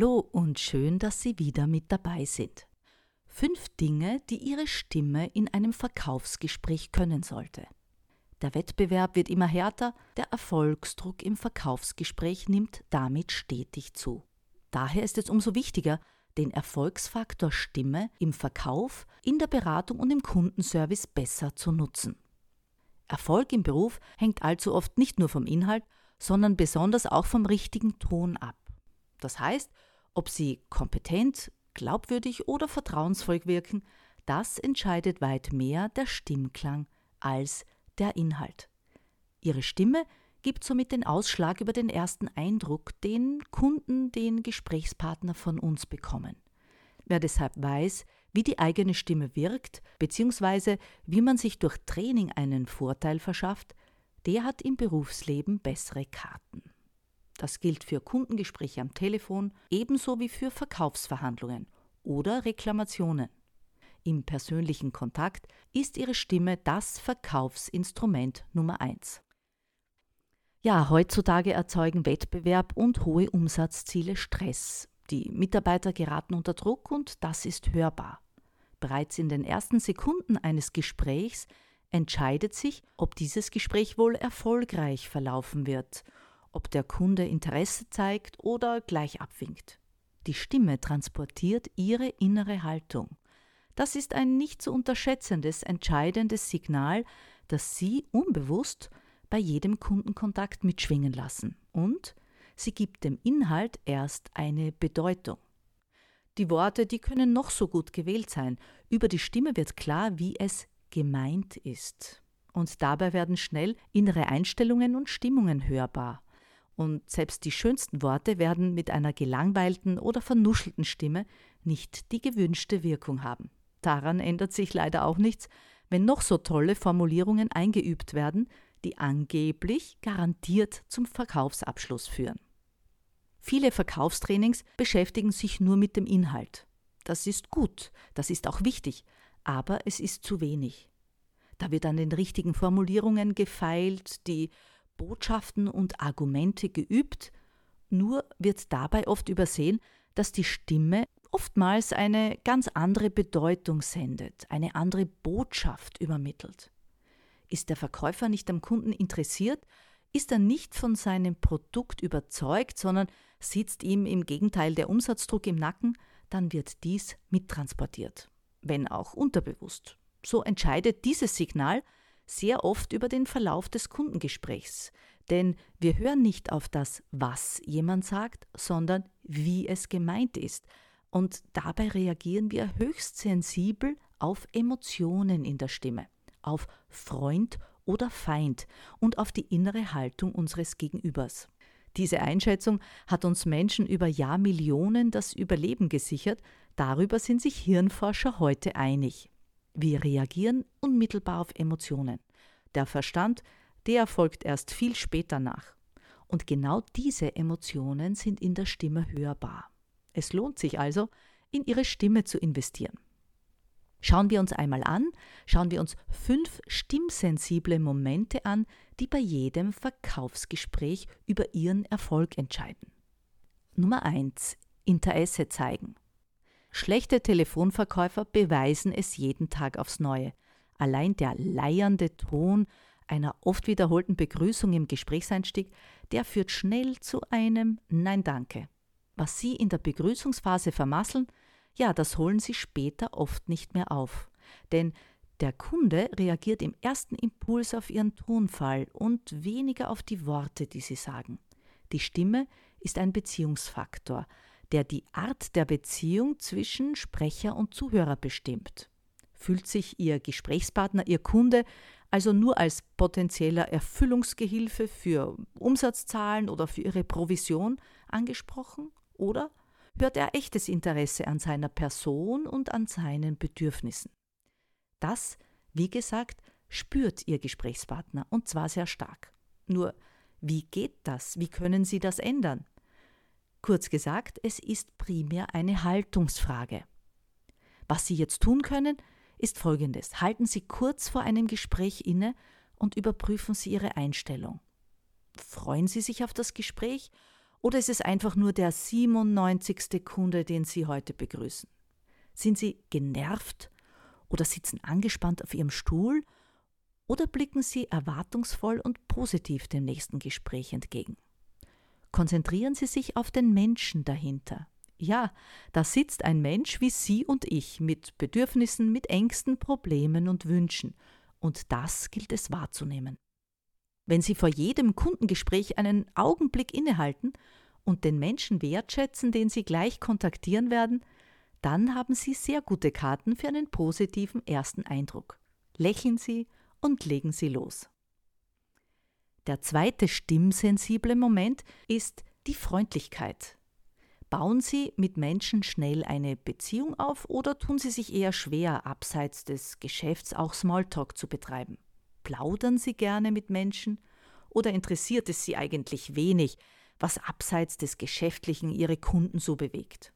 Hallo und schön, dass Sie wieder mit dabei sind. Fünf Dinge, die Ihre Stimme in einem Verkaufsgespräch können sollte. Der Wettbewerb wird immer härter, der Erfolgsdruck im Verkaufsgespräch nimmt damit stetig zu. Daher ist es umso wichtiger, den Erfolgsfaktor Stimme im Verkauf, in der Beratung und im Kundenservice besser zu nutzen. Erfolg im Beruf hängt allzu oft nicht nur vom Inhalt, sondern besonders auch vom richtigen Ton ab. Das heißt, ob sie kompetent, glaubwürdig oder vertrauensvoll wirken, das entscheidet weit mehr der Stimmklang als der Inhalt. Ihre Stimme gibt somit den Ausschlag über den ersten Eindruck, den Kunden, den Gesprächspartner von uns bekommen. Wer deshalb weiß, wie die eigene Stimme wirkt, bzw. wie man sich durch Training einen Vorteil verschafft, der hat im Berufsleben bessere Karten. Das gilt für Kundengespräche am Telefon ebenso wie für Verkaufsverhandlungen oder Reklamationen. Im persönlichen Kontakt ist Ihre Stimme das Verkaufsinstrument Nummer eins. Ja, heutzutage erzeugen Wettbewerb und hohe Umsatzziele Stress. Die Mitarbeiter geraten unter Druck und das ist hörbar. Bereits in den ersten Sekunden eines Gesprächs entscheidet sich, ob dieses Gespräch wohl erfolgreich verlaufen wird ob der Kunde Interesse zeigt oder gleich abwinkt. Die Stimme transportiert ihre innere Haltung. Das ist ein nicht zu unterschätzendes, entscheidendes Signal, das Sie unbewusst bei jedem Kundenkontakt mitschwingen lassen. Und sie gibt dem Inhalt erst eine Bedeutung. Die Worte, die können noch so gut gewählt sein. Über die Stimme wird klar, wie es gemeint ist. Und dabei werden schnell innere Einstellungen und Stimmungen hörbar und selbst die schönsten Worte werden mit einer gelangweilten oder vernuschelten Stimme nicht die gewünschte Wirkung haben. Daran ändert sich leider auch nichts, wenn noch so tolle Formulierungen eingeübt werden, die angeblich garantiert zum Verkaufsabschluss führen. Viele Verkaufstrainings beschäftigen sich nur mit dem Inhalt. Das ist gut, das ist auch wichtig, aber es ist zu wenig. Da wird an den richtigen Formulierungen gefeilt, die Botschaften und Argumente geübt, nur wird dabei oft übersehen, dass die Stimme oftmals eine ganz andere Bedeutung sendet, eine andere Botschaft übermittelt. Ist der Verkäufer nicht am Kunden interessiert, ist er nicht von seinem Produkt überzeugt, sondern sitzt ihm im Gegenteil der Umsatzdruck im Nacken, dann wird dies mittransportiert, wenn auch unterbewusst. So entscheidet dieses Signal, sehr oft über den Verlauf des Kundengesprächs. Denn wir hören nicht auf das, was jemand sagt, sondern wie es gemeint ist. Und dabei reagieren wir höchst sensibel auf Emotionen in der Stimme, auf Freund oder Feind und auf die innere Haltung unseres Gegenübers. Diese Einschätzung hat uns Menschen über Jahrmillionen das Überleben gesichert, darüber sind sich Hirnforscher heute einig. Wir reagieren unmittelbar auf Emotionen. Der Verstand, der folgt erst viel später nach. Und genau diese Emotionen sind in der Stimme hörbar. Es lohnt sich also, in ihre Stimme zu investieren. Schauen wir uns einmal an, schauen wir uns fünf stimmsensible Momente an, die bei jedem Verkaufsgespräch über Ihren Erfolg entscheiden. Nummer 1. Interesse zeigen. Schlechte Telefonverkäufer beweisen es jeden Tag aufs Neue. Allein der leiernde Ton einer oft wiederholten Begrüßung im Gesprächseinstieg, der führt schnell zu einem Nein danke. Was Sie in der Begrüßungsphase vermasseln, ja, das holen Sie später oft nicht mehr auf. Denn der Kunde reagiert im ersten Impuls auf Ihren Tonfall und weniger auf die Worte, die Sie sagen. Die Stimme ist ein Beziehungsfaktor der die Art der Beziehung zwischen Sprecher und Zuhörer bestimmt. Fühlt sich Ihr Gesprächspartner, Ihr Kunde also nur als potenzieller Erfüllungsgehilfe für Umsatzzahlen oder für ihre Provision angesprochen? Oder hört er echtes Interesse an seiner Person und an seinen Bedürfnissen? Das, wie gesagt, spürt Ihr Gesprächspartner und zwar sehr stark. Nur, wie geht das? Wie können Sie das ändern? Kurz gesagt, es ist primär eine Haltungsfrage. Was Sie jetzt tun können, ist Folgendes. Halten Sie kurz vor einem Gespräch inne und überprüfen Sie Ihre Einstellung. Freuen Sie sich auf das Gespräch oder ist es einfach nur der 97. Kunde, den Sie heute begrüßen? Sind Sie genervt oder sitzen angespannt auf Ihrem Stuhl oder blicken Sie erwartungsvoll und positiv dem nächsten Gespräch entgegen? Konzentrieren Sie sich auf den Menschen dahinter. Ja, da sitzt ein Mensch wie Sie und ich mit Bedürfnissen, mit Ängsten, Problemen und Wünschen. Und das gilt es wahrzunehmen. Wenn Sie vor jedem Kundengespräch einen Augenblick innehalten und den Menschen wertschätzen, den Sie gleich kontaktieren werden, dann haben Sie sehr gute Karten für einen positiven ersten Eindruck. Lächeln Sie und legen Sie los. Der zweite stimmsensible Moment ist die Freundlichkeit. Bauen Sie mit Menschen schnell eine Beziehung auf oder tun Sie sich eher schwer, abseits des Geschäfts auch Smalltalk zu betreiben? Plaudern Sie gerne mit Menschen oder interessiert es Sie eigentlich wenig, was abseits des Geschäftlichen Ihre Kunden so bewegt?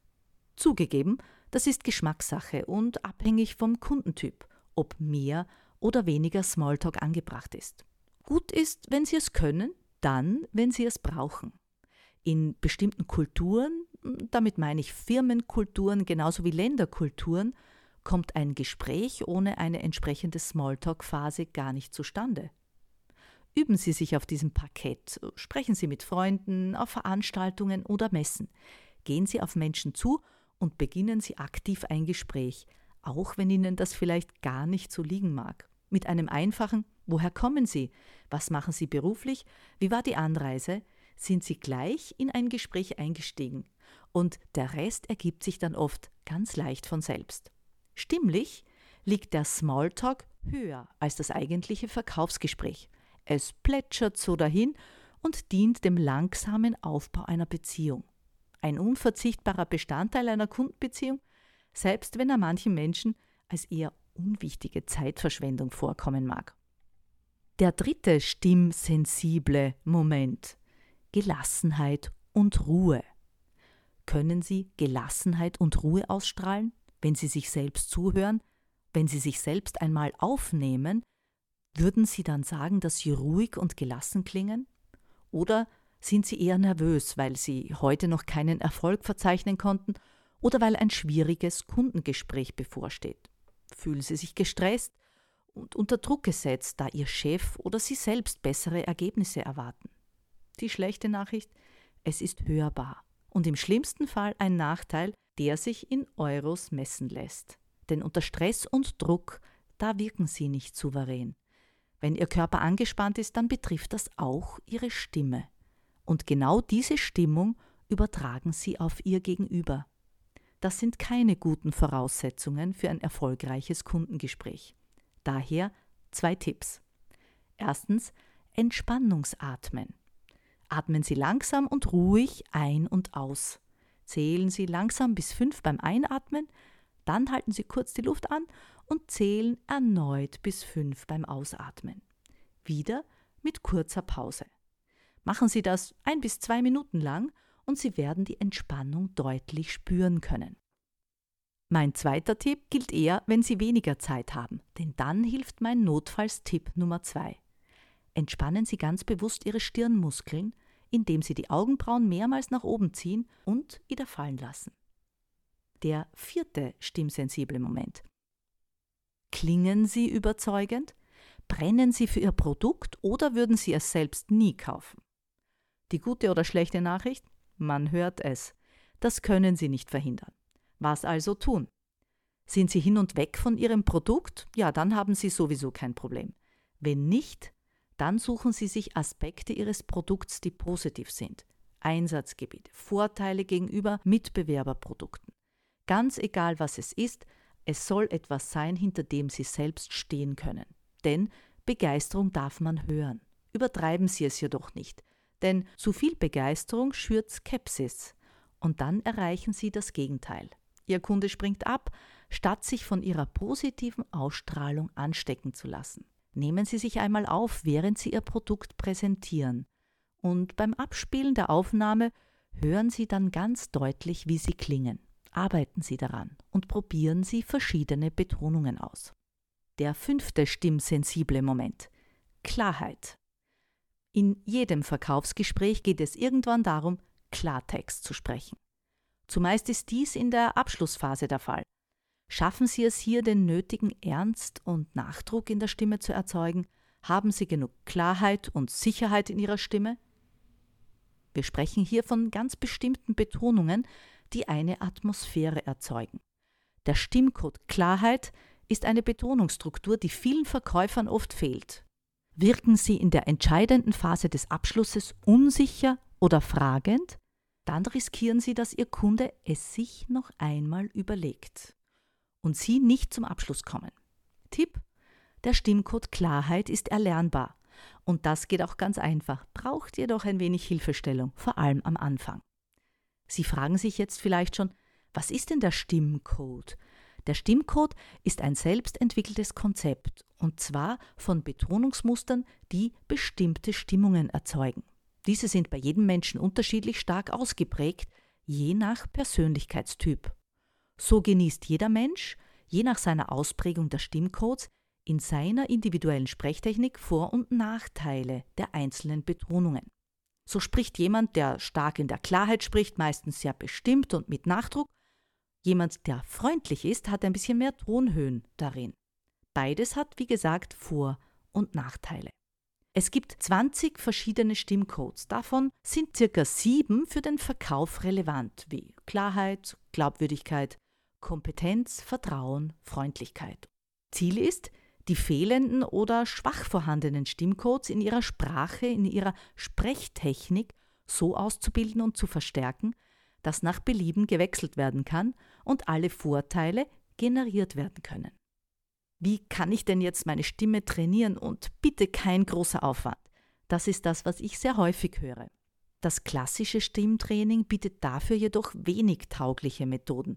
Zugegeben, das ist Geschmackssache und abhängig vom Kundentyp, ob mehr oder weniger Smalltalk angebracht ist. Gut ist, wenn Sie es können, dann, wenn Sie es brauchen. In bestimmten Kulturen damit meine ich Firmenkulturen genauso wie Länderkulturen, kommt ein Gespräch ohne eine entsprechende Smalltalk-Phase gar nicht zustande. Üben Sie sich auf diesem Parkett, sprechen Sie mit Freunden, auf Veranstaltungen oder Messen. Gehen Sie auf Menschen zu und beginnen Sie aktiv ein Gespräch, auch wenn Ihnen das vielleicht gar nicht so liegen mag. Mit einem einfachen Woher kommen Sie? Was machen Sie beruflich? Wie war die Anreise? sind Sie gleich in ein Gespräch eingestiegen und der Rest ergibt sich dann oft ganz leicht von selbst. Stimmlich liegt der Smalltalk höher als das eigentliche Verkaufsgespräch. Es plätschert so dahin und dient dem langsamen Aufbau einer Beziehung. Ein unverzichtbarer Bestandteil einer Kundenbeziehung, selbst wenn er manchen Menschen als eher unwichtige Zeitverschwendung vorkommen mag. Der dritte stimmsensible Moment Gelassenheit und Ruhe. Können Sie Gelassenheit und Ruhe ausstrahlen, wenn Sie sich selbst zuhören, wenn Sie sich selbst einmal aufnehmen, würden Sie dann sagen, dass Sie ruhig und gelassen klingen? Oder sind Sie eher nervös, weil Sie heute noch keinen Erfolg verzeichnen konnten oder weil ein schwieriges Kundengespräch bevorsteht? Fühlen Sie sich gestresst und unter Druck gesetzt, da Ihr Chef oder Sie selbst bessere Ergebnisse erwarten? Die schlechte Nachricht, es ist hörbar und im schlimmsten Fall ein Nachteil, der sich in Euros messen lässt. Denn unter Stress und Druck, da wirken sie nicht souverän. Wenn Ihr Körper angespannt ist, dann betrifft das auch Ihre Stimme. Und genau diese Stimmung übertragen Sie auf Ihr Gegenüber. Das sind keine guten Voraussetzungen für ein erfolgreiches Kundengespräch. Daher zwei Tipps. Erstens Entspannungsatmen. Atmen Sie langsam und ruhig ein und aus. Zählen Sie langsam bis fünf beim Einatmen, dann halten Sie kurz die Luft an und zählen erneut bis fünf beim Ausatmen. Wieder mit kurzer Pause. Machen Sie das ein bis zwei Minuten lang und Sie werden die Entspannung deutlich spüren können. Mein zweiter Tipp gilt eher, wenn Sie weniger Zeit haben, denn dann hilft mein Notfallstipp Nummer zwei. Entspannen Sie ganz bewusst Ihre Stirnmuskeln indem Sie die Augenbrauen mehrmals nach oben ziehen und wieder fallen lassen. Der vierte stimmsensible Moment. Klingen Sie überzeugend? Brennen Sie für Ihr Produkt oder würden Sie es selbst nie kaufen? Die gute oder schlechte Nachricht? Man hört es. Das können Sie nicht verhindern. Was also tun? Sind Sie hin und weg von Ihrem Produkt? Ja, dann haben Sie sowieso kein Problem. Wenn nicht, dann suchen Sie sich Aspekte Ihres Produkts, die positiv sind. Einsatzgebiete, Vorteile gegenüber Mitbewerberprodukten. Ganz egal, was es ist, es soll etwas sein, hinter dem Sie selbst stehen können. Denn Begeisterung darf man hören. Übertreiben Sie es jedoch nicht, denn zu viel Begeisterung schürt Skepsis und dann erreichen Sie das Gegenteil. Ihr Kunde springt ab, statt sich von Ihrer positiven Ausstrahlung anstecken zu lassen. Nehmen Sie sich einmal auf, während Sie Ihr Produkt präsentieren. Und beim Abspielen der Aufnahme hören Sie dann ganz deutlich, wie Sie klingen. Arbeiten Sie daran und probieren Sie verschiedene Betonungen aus. Der fünfte stimmsensible Moment. Klarheit. In jedem Verkaufsgespräch geht es irgendwann darum, Klartext zu sprechen. Zumeist ist dies in der Abschlussphase der Fall. Schaffen Sie es hier, den nötigen Ernst und Nachdruck in der Stimme zu erzeugen? Haben Sie genug Klarheit und Sicherheit in Ihrer Stimme? Wir sprechen hier von ganz bestimmten Betonungen, die eine Atmosphäre erzeugen. Der Stimmcode Klarheit ist eine Betonungsstruktur, die vielen Verkäufern oft fehlt. Wirken Sie in der entscheidenden Phase des Abschlusses unsicher oder fragend, dann riskieren Sie, dass Ihr Kunde es sich noch einmal überlegt und Sie nicht zum Abschluss kommen. Tipp: Der Stimmcode Klarheit ist erlernbar und das geht auch ganz einfach, braucht jedoch ein wenig Hilfestellung, vor allem am Anfang. Sie fragen sich jetzt vielleicht schon, was ist denn der Stimmcode? Der Stimmcode ist ein selbstentwickeltes Konzept, und zwar von Betonungsmustern, die bestimmte Stimmungen erzeugen. Diese sind bei jedem Menschen unterschiedlich stark ausgeprägt, je nach Persönlichkeitstyp. So genießt jeder Mensch, je nach seiner Ausprägung der Stimmcodes, in seiner individuellen Sprechtechnik Vor- und Nachteile der einzelnen Betonungen. So spricht jemand, der stark in der Klarheit spricht, meistens sehr bestimmt und mit Nachdruck. Jemand, der freundlich ist, hat ein bisschen mehr Tonhöhen darin. Beides hat, wie gesagt, Vor- und Nachteile. Es gibt 20 verschiedene Stimmcodes. Davon sind circa sieben für den Verkauf relevant, wie Klarheit, Glaubwürdigkeit, Kompetenz, Vertrauen, Freundlichkeit. Ziel ist, die fehlenden oder schwach vorhandenen Stimmcodes in ihrer Sprache, in ihrer Sprechtechnik so auszubilden und zu verstärken, dass nach Belieben gewechselt werden kann und alle Vorteile generiert werden können. Wie kann ich denn jetzt meine Stimme trainieren und bitte kein großer Aufwand? Das ist das, was ich sehr häufig höre. Das klassische Stimmtraining bietet dafür jedoch wenig taugliche Methoden.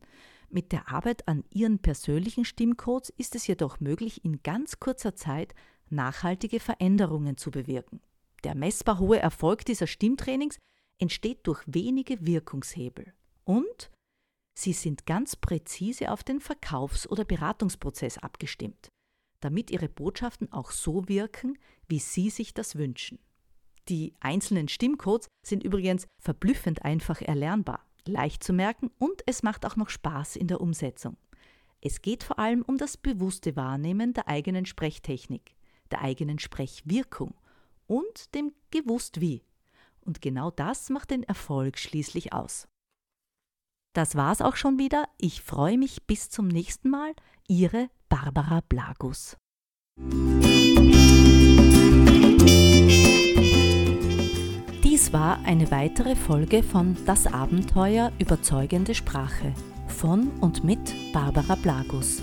Mit der Arbeit an Ihren persönlichen Stimmcodes ist es jedoch möglich, in ganz kurzer Zeit nachhaltige Veränderungen zu bewirken. Der messbar hohe Erfolg dieser Stimmtrainings entsteht durch wenige Wirkungshebel. Und sie sind ganz präzise auf den Verkaufs- oder Beratungsprozess abgestimmt, damit Ihre Botschaften auch so wirken, wie Sie sich das wünschen. Die einzelnen Stimmcodes sind übrigens verblüffend einfach erlernbar, leicht zu merken und es macht auch noch Spaß in der Umsetzung. Es geht vor allem um das bewusste Wahrnehmen der eigenen Sprechtechnik, der eigenen Sprechwirkung und dem gewusst wie. Und genau das macht den Erfolg schließlich aus. Das war's auch schon wieder. Ich freue mich bis zum nächsten Mal. Ihre Barbara Blagus. Dies war eine weitere Folge von Das Abenteuer überzeugende Sprache von und mit Barbara Blagus.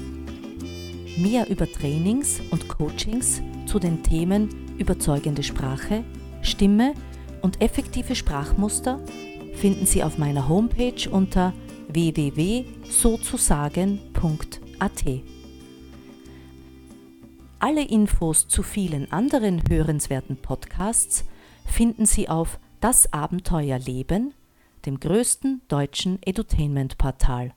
Mehr über Trainings und Coachings zu den Themen überzeugende Sprache, Stimme und effektive Sprachmuster finden Sie auf meiner Homepage unter www.sozusagen.at. Alle Infos zu vielen anderen hörenswerten Podcasts finden Sie auf das Abenteuer Leben, dem größten deutschen Edutainment-Portal